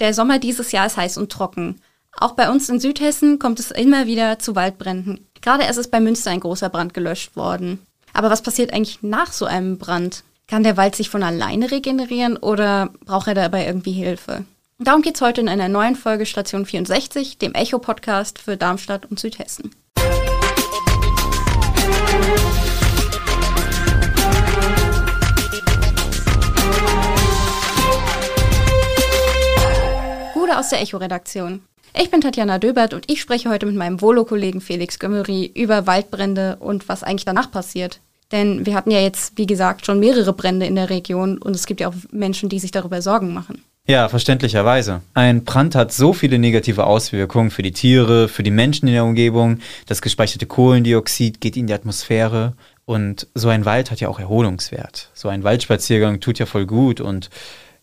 Der Sommer dieses Jahr ist heiß und trocken. Auch bei uns in Südhessen kommt es immer wieder zu Waldbränden. Gerade erst ist bei Münster ein großer Brand gelöscht worden. Aber was passiert eigentlich nach so einem Brand? Kann der Wald sich von alleine regenerieren oder braucht er dabei irgendwie Hilfe? Darum geht es heute in einer neuen Folge Station 64, dem Echo-Podcast für Darmstadt und Südhessen. Aus der Echo-Redaktion. Ich bin Tatjana Döbert und ich spreche heute mit meinem Volo-Kollegen Felix Gömmery über Waldbrände und was eigentlich danach passiert. Denn wir hatten ja jetzt, wie gesagt, schon mehrere Brände in der Region und es gibt ja auch Menschen, die sich darüber Sorgen machen. Ja, verständlicherweise. Ein Brand hat so viele negative Auswirkungen für die Tiere, für die Menschen in der Umgebung. Das gespeicherte Kohlendioxid geht in die Atmosphäre. Und so ein Wald hat ja auch Erholungswert. So ein Waldspaziergang tut ja voll gut. Und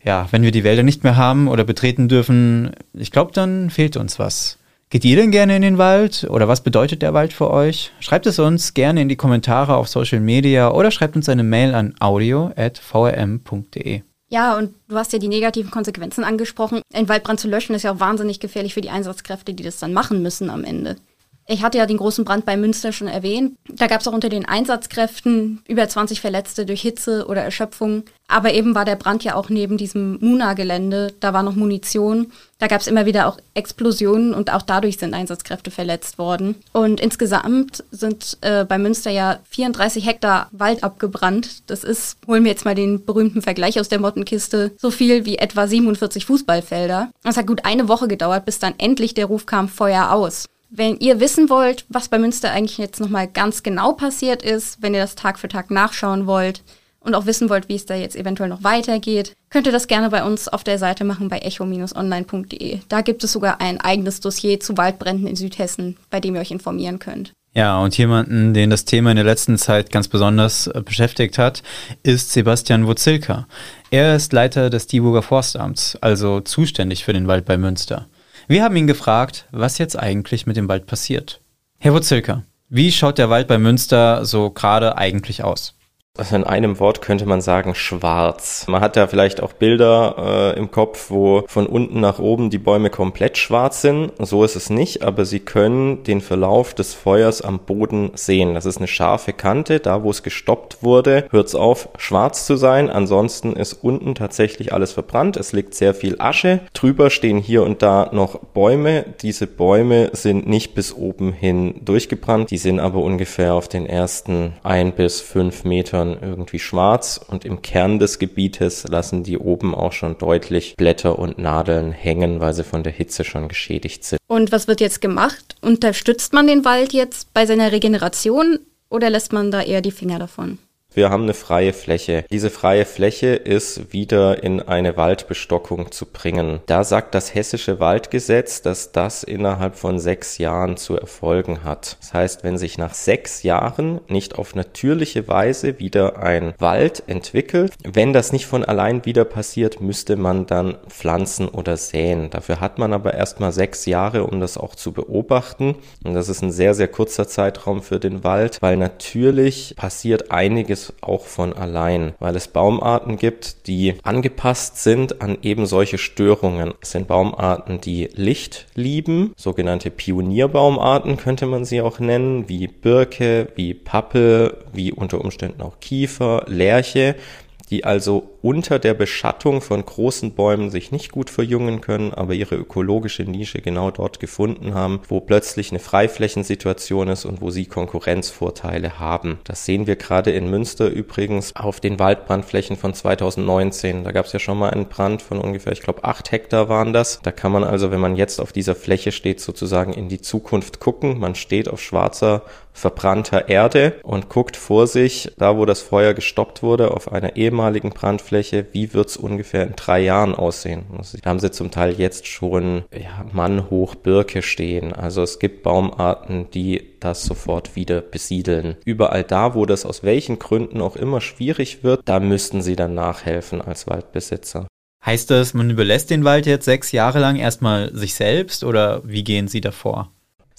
ja, wenn wir die Wälder nicht mehr haben oder betreten dürfen, ich glaube, dann fehlt uns was. Geht ihr denn gerne in den Wald oder was bedeutet der Wald für euch? Schreibt es uns gerne in die Kommentare auf Social Media oder schreibt uns eine Mail an audio.vrm.de. Ja, und du hast ja die negativen Konsequenzen angesprochen. Ein Waldbrand zu löschen ist ja auch wahnsinnig gefährlich für die Einsatzkräfte, die das dann machen müssen am Ende. Ich hatte ja den großen Brand bei Münster schon erwähnt. Da gab es auch unter den Einsatzkräften über 20 Verletzte durch Hitze oder Erschöpfung. Aber eben war der Brand ja auch neben diesem Muna-Gelände. Da war noch Munition. Da gab es immer wieder auch Explosionen und auch dadurch sind Einsatzkräfte verletzt worden. Und insgesamt sind äh, bei Münster ja 34 Hektar Wald abgebrannt. Das ist, holen wir jetzt mal den berühmten Vergleich aus der Mottenkiste, so viel wie etwa 47 Fußballfelder. Es hat gut eine Woche gedauert, bis dann endlich der Ruf kam, Feuer aus. Wenn ihr wissen wollt, was bei Münster eigentlich jetzt nochmal ganz genau passiert ist, wenn ihr das Tag für Tag nachschauen wollt und auch wissen wollt, wie es da jetzt eventuell noch weitergeht, könnt ihr das gerne bei uns auf der Seite machen bei echo-online.de. Da gibt es sogar ein eigenes Dossier zu Waldbränden in Südhessen, bei dem ihr euch informieren könnt. Ja, und jemanden, den das Thema in der letzten Zeit ganz besonders äh, beschäftigt hat, ist Sebastian Wozilka. Er ist Leiter des Dieburger Forstamts, also zuständig für den Wald bei Münster. Wir haben ihn gefragt, was jetzt eigentlich mit dem Wald passiert. Herr Wurzelka, wie schaut der Wald bei Münster so gerade eigentlich aus? Also in einem Wort könnte man sagen schwarz. Man hat ja vielleicht auch Bilder äh, im Kopf, wo von unten nach oben die Bäume komplett schwarz sind. So ist es nicht, aber Sie können den Verlauf des Feuers am Boden sehen. Das ist eine scharfe Kante. Da, wo es gestoppt wurde, hört es auf, schwarz zu sein. Ansonsten ist unten tatsächlich alles verbrannt. Es liegt sehr viel Asche. Drüber stehen hier und da noch Bäume. Diese Bäume sind nicht bis oben hin durchgebrannt. Die sind aber ungefähr auf den ersten ein bis fünf Metern Blättern irgendwie schwarz und im Kern des Gebietes lassen die oben auch schon deutlich Blätter und Nadeln hängen, weil sie von der Hitze schon geschädigt sind. Und was wird jetzt gemacht? Unterstützt man den Wald jetzt bei seiner Regeneration oder lässt man da eher die Finger davon? Wir haben eine freie Fläche. Diese freie Fläche ist wieder in eine Waldbestockung zu bringen. Da sagt das hessische Waldgesetz, dass das innerhalb von sechs Jahren zu erfolgen hat. Das heißt, wenn sich nach sechs Jahren nicht auf natürliche Weise wieder ein Wald entwickelt, wenn das nicht von allein wieder passiert, müsste man dann pflanzen oder säen. Dafür hat man aber erstmal sechs Jahre, um das auch zu beobachten. Und das ist ein sehr, sehr kurzer Zeitraum für den Wald, weil natürlich passiert einiges es auch von allein, weil es Baumarten gibt, die angepasst sind an eben solche Störungen. Es sind Baumarten, die Licht lieben, sogenannte Pionierbaumarten könnte man sie auch nennen, wie Birke, wie Pappel, wie unter Umständen auch Kiefer, Lärche die also unter der Beschattung von großen Bäumen sich nicht gut verjüngen können, aber ihre ökologische Nische genau dort gefunden haben, wo plötzlich eine Freiflächensituation ist und wo sie Konkurrenzvorteile haben. Das sehen wir gerade in Münster übrigens auf den Waldbrandflächen von 2019. Da gab es ja schon mal einen Brand von ungefähr, ich glaube, acht Hektar waren das. Da kann man also, wenn man jetzt auf dieser Fläche steht, sozusagen in die Zukunft gucken. Man steht auf schwarzer verbrannter Erde und guckt vor sich, da wo das Feuer gestoppt wurde, auf einer ehemaligen Brandfläche, wie wird's ungefähr in drei Jahren aussehen. Da haben sie zum Teil jetzt schon ja, mannhoch Birke stehen. Also es gibt Baumarten, die das sofort wieder besiedeln. Überall da, wo das aus welchen Gründen auch immer schwierig wird, da müssten sie dann nachhelfen als Waldbesitzer. Heißt das, man überlässt den Wald jetzt sechs Jahre lang erstmal sich selbst oder wie gehen Sie davor?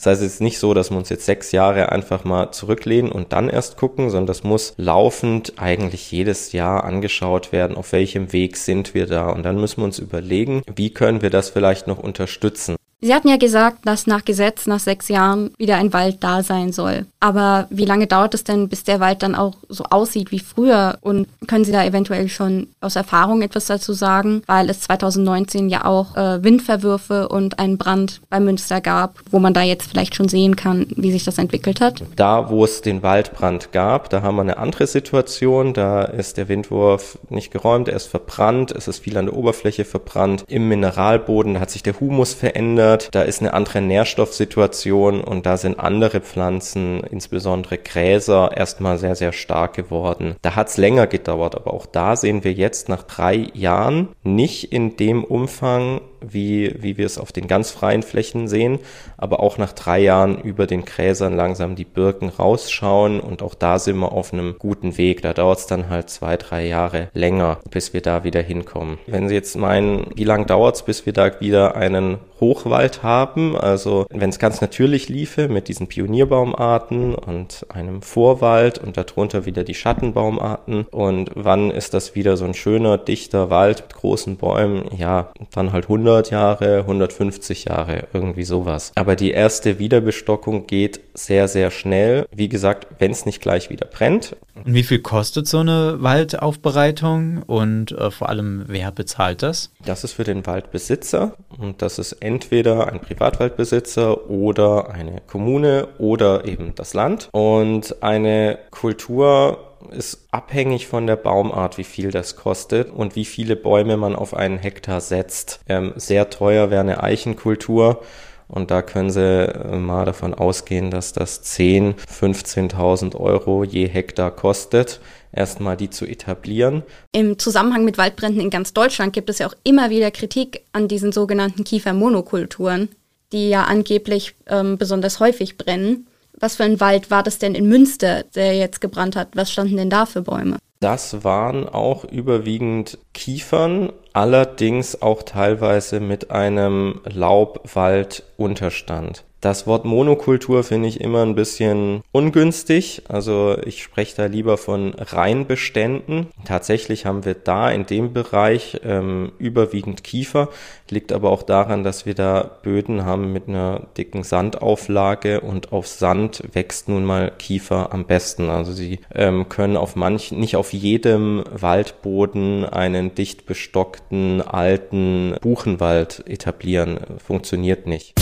Das heißt, es ist nicht so, dass wir uns jetzt sechs Jahre einfach mal zurücklehnen und dann erst gucken, sondern das muss laufend eigentlich jedes Jahr angeschaut werden, auf welchem Weg sind wir da. Und dann müssen wir uns überlegen, wie können wir das vielleicht noch unterstützen. Sie hatten ja gesagt, dass nach Gesetz nach sechs Jahren wieder ein Wald da sein soll. Aber wie lange dauert es denn, bis der Wald dann auch so aussieht wie früher? Und können Sie da eventuell schon aus Erfahrung etwas dazu sagen? Weil es 2019 ja auch äh, Windverwürfe und einen Brand bei Münster gab, wo man da jetzt vielleicht schon sehen kann, wie sich das entwickelt hat. Da, wo es den Waldbrand gab, da haben wir eine andere Situation. Da ist der Windwurf nicht geräumt, er ist verbrannt, es ist viel an der Oberfläche verbrannt. Im Mineralboden hat sich der Humus verändert verändert, da ist eine andere Nährstoffsituation und da sind andere Pflanzen, insbesondere Gräser, erstmal sehr, sehr stark geworden. Da hat es länger gedauert, aber auch da sehen wir jetzt nach drei Jahren nicht in dem Umfang, wie, wie wir es auf den ganz freien Flächen sehen, aber auch nach drei Jahren über den Gräsern langsam die Birken rausschauen und auch da sind wir auf einem guten Weg. Da dauert es dann halt zwei, drei Jahre länger, bis wir da wieder hinkommen. Wenn Sie jetzt meinen, wie lange dauert es, bis wir da wieder einen Hochwald haben, also wenn es ganz natürlich liefe mit diesen Pionierbaumarten und einem Vorwald und darunter wieder die Schattenbaumarten und wann ist das wieder so ein schöner, dichter Wald mit großen Bäumen, ja, dann halt 100 100 Jahre, 150 Jahre, irgendwie sowas. Aber die erste Wiederbestockung geht sehr, sehr schnell. Wie gesagt, wenn es nicht gleich wieder brennt. Und wie viel kostet so eine Waldaufbereitung und äh, vor allem, wer bezahlt das? Das ist für den Waldbesitzer und das ist entweder ein Privatwaldbesitzer oder eine Kommune oder eben das Land. Und eine Kultur ist abhängig von der Baumart, wie viel das kostet und wie viele Bäume man auf einen Hektar setzt. Ähm, sehr teuer wäre eine Eichenkultur. Und da können Sie äh, mal davon ausgehen, dass das 10.000, 15.000 Euro je Hektar kostet, erstmal die zu etablieren. Im Zusammenhang mit Waldbränden in ganz Deutschland gibt es ja auch immer wieder Kritik an diesen sogenannten Kiefermonokulturen, die ja angeblich ähm, besonders häufig brennen. Was für ein Wald war das denn in Münster, der jetzt gebrannt hat? Was standen denn da für Bäume? Das waren auch überwiegend Kiefern, allerdings auch teilweise mit einem Laubwaldunterstand. Das Wort Monokultur finde ich immer ein bisschen ungünstig. Also ich spreche da lieber von Reinbeständen. Tatsächlich haben wir da in dem Bereich ähm, überwiegend Kiefer. Liegt aber auch daran, dass wir da Böden haben mit einer dicken Sandauflage und auf Sand wächst nun mal Kiefer am besten. Also sie ähm, können auf manchen, nicht auf jedem Waldboden einen dicht bestockten alten Buchenwald etablieren. Funktioniert nicht.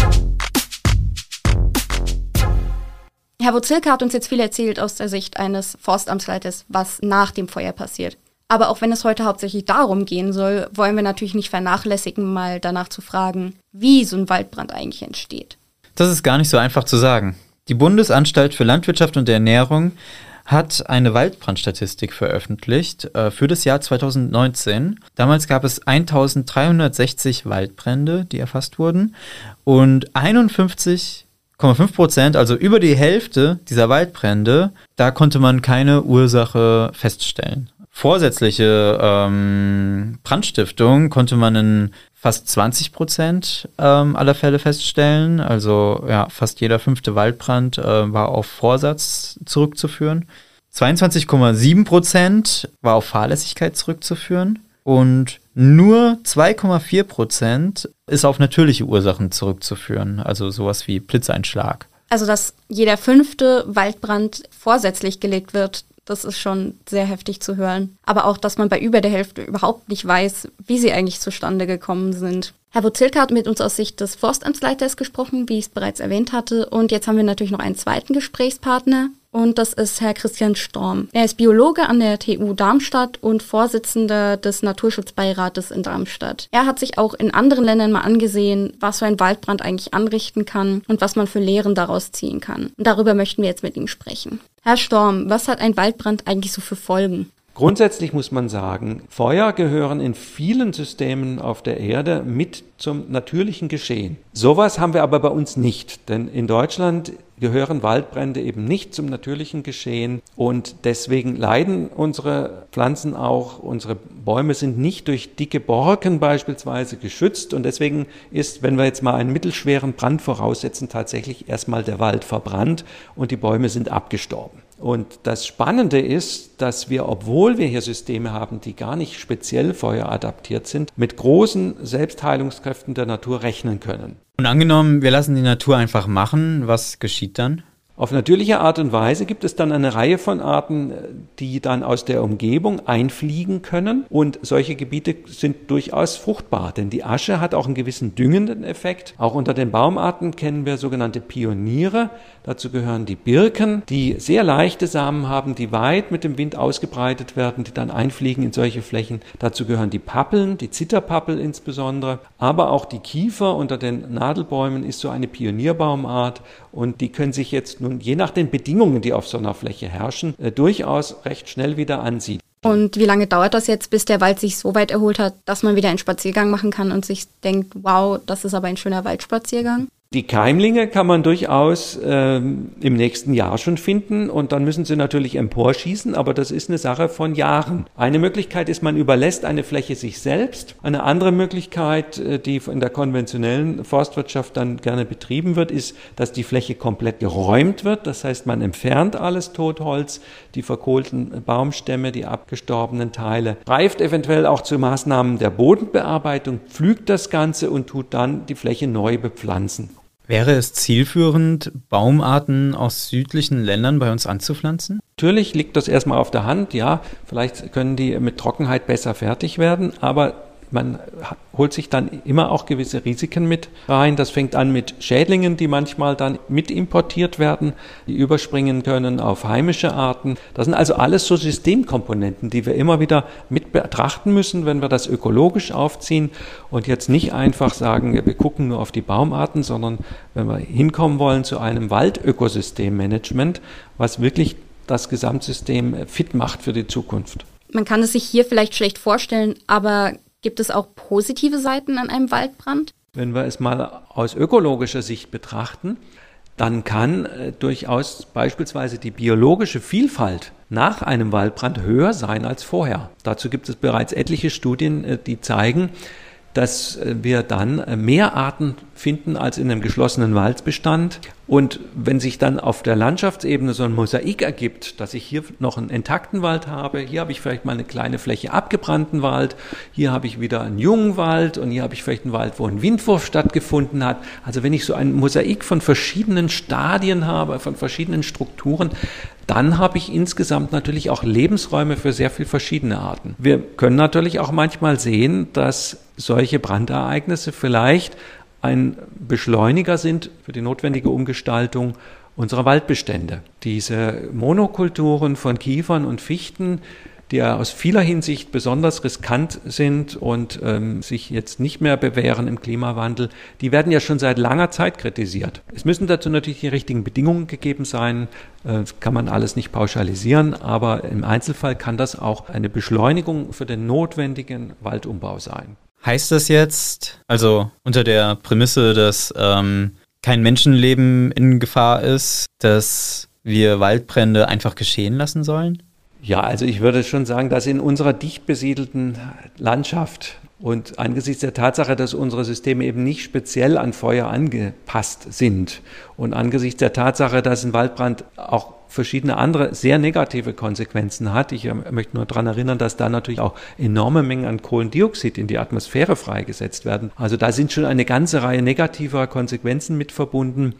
Herr Wozilka hat uns jetzt viel erzählt aus der Sicht eines Forstamtsleiters, was nach dem Feuer passiert. Aber auch wenn es heute hauptsächlich darum gehen soll, wollen wir natürlich nicht vernachlässigen, mal danach zu fragen, wie so ein Waldbrand eigentlich entsteht. Das ist gar nicht so einfach zu sagen. Die Bundesanstalt für Landwirtschaft und Ernährung hat eine Waldbrandstatistik veröffentlicht äh, für das Jahr 2019. Damals gab es 1360 Waldbrände, die erfasst wurden und 51 0,5 Prozent, also über die Hälfte dieser Waldbrände, da konnte man keine Ursache feststellen. Vorsätzliche ähm, Brandstiftung konnte man in fast 20 Prozent ähm, aller Fälle feststellen. Also ja, fast jeder fünfte Waldbrand äh, war auf Vorsatz zurückzuführen. 22,7 Prozent war auf Fahrlässigkeit zurückzuführen und nur 2,4 Prozent ist auf natürliche Ursachen zurückzuführen, also sowas wie Blitzeinschlag. Also, dass jeder fünfte Waldbrand vorsätzlich gelegt wird, das ist schon sehr heftig zu hören. Aber auch, dass man bei über der Hälfte überhaupt nicht weiß, wie sie eigentlich zustande gekommen sind. Herr Wozilka hat mit uns aus Sicht des Forstamtsleiters gesprochen, wie ich es bereits erwähnt hatte. Und jetzt haben wir natürlich noch einen zweiten Gesprächspartner und das ist Herr Christian Storm. Er ist Biologe an der TU Darmstadt und Vorsitzender des Naturschutzbeirates in Darmstadt. Er hat sich auch in anderen Ländern mal angesehen, was so ein Waldbrand eigentlich anrichten kann und was man für Lehren daraus ziehen kann. Und darüber möchten wir jetzt mit ihm sprechen. Herr Storm, was hat ein Waldbrand eigentlich so für Folgen? Grundsätzlich muss man sagen, Feuer gehören in vielen Systemen auf der Erde mit zum natürlichen Geschehen. Sowas haben wir aber bei uns nicht, denn in Deutschland gehören Waldbrände eben nicht zum natürlichen Geschehen. Und deswegen leiden unsere Pflanzen auch, unsere Bäume sind nicht durch dicke Borken beispielsweise geschützt. Und deswegen ist, wenn wir jetzt mal einen mittelschweren Brand voraussetzen, tatsächlich erstmal der Wald verbrannt und die Bäume sind abgestorben. Und das Spannende ist, dass wir, obwohl wir hier Systeme haben, die gar nicht speziell feueradaptiert sind, mit großen Selbstheilungskräften der Natur rechnen können. Und angenommen, wir lassen die Natur einfach machen, was geschieht dann? Auf natürliche Art und Weise gibt es dann eine Reihe von Arten, die dann aus der Umgebung einfliegen können. Und solche Gebiete sind durchaus fruchtbar, denn die Asche hat auch einen gewissen düngenden Effekt. Auch unter den Baumarten kennen wir sogenannte Pioniere. Dazu gehören die Birken, die sehr leichte Samen haben, die weit mit dem Wind ausgebreitet werden, die dann einfliegen in solche Flächen. Dazu gehören die Pappeln, die Zitterpappel insbesondere, aber auch die Kiefer unter den Nadelbäumen ist so eine Pionierbaumart und die können sich jetzt nun je nach den Bedingungen, die auf so einer Fläche herrschen, äh, durchaus recht schnell wieder ansiedeln. Und wie lange dauert das jetzt, bis der Wald sich so weit erholt hat, dass man wieder einen Spaziergang machen kann und sich denkt, wow, das ist aber ein schöner Waldspaziergang? Die Keimlinge kann man durchaus ähm, im nächsten Jahr schon finden und dann müssen sie natürlich emporschießen, aber das ist eine Sache von Jahren. Eine Möglichkeit ist, man überlässt eine Fläche sich selbst. Eine andere Möglichkeit, äh, die in der konventionellen Forstwirtschaft dann gerne betrieben wird, ist, dass die Fläche komplett geräumt wird. Das heißt, man entfernt alles Totholz, die verkohlten Baumstämme, die abgestorbenen Teile, greift eventuell auch zu Maßnahmen der Bodenbearbeitung, pflügt das Ganze und tut dann die Fläche neu bepflanzen. Wäre es zielführend, Baumarten aus südlichen Ländern bei uns anzupflanzen? Natürlich liegt das erstmal auf der Hand, ja, vielleicht können die mit Trockenheit besser fertig werden, aber man holt sich dann immer auch gewisse Risiken mit rein. Das fängt an mit Schädlingen, die manchmal dann mit importiert werden, die überspringen können auf heimische Arten. Das sind also alles so Systemkomponenten, die wir immer wieder mit betrachten müssen, wenn wir das ökologisch aufziehen und jetzt nicht einfach sagen, wir gucken nur auf die Baumarten, sondern wenn wir hinkommen wollen zu einem Waldökosystemmanagement, was wirklich das Gesamtsystem fit macht für die Zukunft. Man kann es sich hier vielleicht schlecht vorstellen, aber Gibt es auch positive Seiten an einem Waldbrand? Wenn wir es mal aus ökologischer Sicht betrachten, dann kann äh, durchaus beispielsweise die biologische Vielfalt nach einem Waldbrand höher sein als vorher. Dazu gibt es bereits etliche Studien, äh, die zeigen, dass äh, wir dann mehr Arten finden als in einem geschlossenen Waldbestand. Und wenn sich dann auf der Landschaftsebene so ein Mosaik ergibt, dass ich hier noch einen intakten Wald habe, hier habe ich vielleicht mal eine kleine Fläche abgebrannten Wald, hier habe ich wieder einen jungen Wald und hier habe ich vielleicht einen Wald, wo ein Windwurf stattgefunden hat. Also wenn ich so ein Mosaik von verschiedenen Stadien habe, von verschiedenen Strukturen, dann habe ich insgesamt natürlich auch Lebensräume für sehr viele verschiedene Arten. Wir können natürlich auch manchmal sehen, dass solche Brandereignisse vielleicht ein Beschleuniger sind für die notwendige Umgestaltung unserer Waldbestände. Diese Monokulturen von Kiefern und Fichten, die ja aus vieler Hinsicht besonders riskant sind und ähm, sich jetzt nicht mehr bewähren im Klimawandel, die werden ja schon seit langer Zeit kritisiert. Es müssen dazu natürlich die richtigen Bedingungen gegeben sein. Äh, das kann man alles nicht pauschalisieren, aber im Einzelfall kann das auch eine Beschleunigung für den notwendigen Waldumbau sein. Heißt das jetzt, also unter der Prämisse, dass ähm, kein Menschenleben in Gefahr ist, dass wir Waldbrände einfach geschehen lassen sollen? Ja, also ich würde schon sagen, dass in unserer dicht besiedelten Landschaft und angesichts der Tatsache, dass unsere Systeme eben nicht speziell an Feuer angepasst sind und angesichts der Tatsache, dass ein Waldbrand auch verschiedene andere sehr negative Konsequenzen hat. Ich ähm, möchte nur daran erinnern, dass da natürlich auch enorme Mengen an Kohlendioxid in die Atmosphäre freigesetzt werden. Also da sind schon eine ganze Reihe negativer Konsequenzen mit verbunden.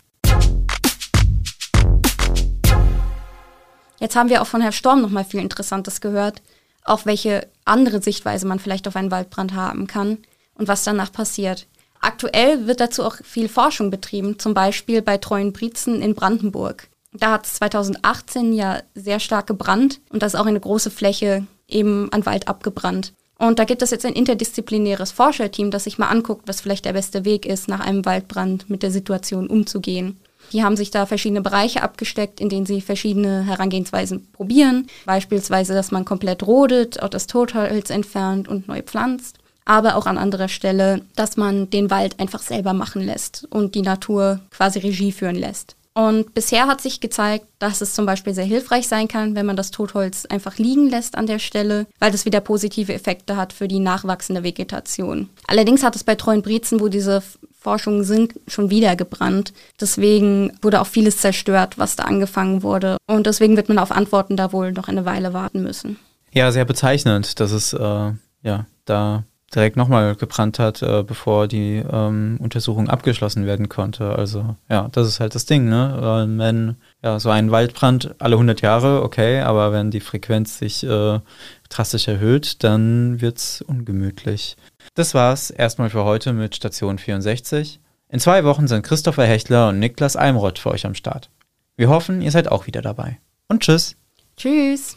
Jetzt haben wir auch von Herrn Storm noch mal viel Interessantes gehört, auch welche andere Sichtweise man vielleicht auf einen Waldbrand haben kann und was danach passiert. Aktuell wird dazu auch viel Forschung betrieben, zum Beispiel bei Treuen Brietzen in Brandenburg. Da hat es 2018 ja sehr stark gebrannt und da ist auch eine große Fläche eben an Wald abgebrannt. Und da gibt es jetzt ein interdisziplinäres Forscherteam, das sich mal anguckt, was vielleicht der beste Weg ist, nach einem Waldbrand mit der Situation umzugehen. Die haben sich da verschiedene Bereiche abgesteckt, in denen sie verschiedene Herangehensweisen probieren. Beispielsweise, dass man komplett rodet, auch das Totholz entfernt und neu pflanzt. Aber auch an anderer Stelle, dass man den Wald einfach selber machen lässt und die Natur quasi Regie führen lässt. Und bisher hat sich gezeigt, dass es zum Beispiel sehr hilfreich sein kann, wenn man das Totholz einfach liegen lässt an der Stelle, weil das wieder positive Effekte hat für die nachwachsende Vegetation. Allerdings hat es bei treuen Brezen, wo diese Forschungen sind, schon wieder gebrannt. Deswegen wurde auch vieles zerstört, was da angefangen wurde. Und deswegen wird man auf Antworten da wohl noch eine Weile warten müssen. Ja, sehr bezeichnend, dass es äh, ja da direkt nochmal gebrannt hat, äh, bevor die ähm, Untersuchung abgeschlossen werden konnte. Also ja, das ist halt das Ding, ne? Äh, wenn ja so ein Waldbrand alle 100 Jahre, okay, aber wenn die Frequenz sich äh, drastisch erhöht, dann wird's ungemütlich. Das war's erstmal für heute mit Station 64. In zwei Wochen sind Christopher Hechtler und Niklas Almroth für euch am Start. Wir hoffen, ihr seid auch wieder dabei. Und tschüss. Tschüss.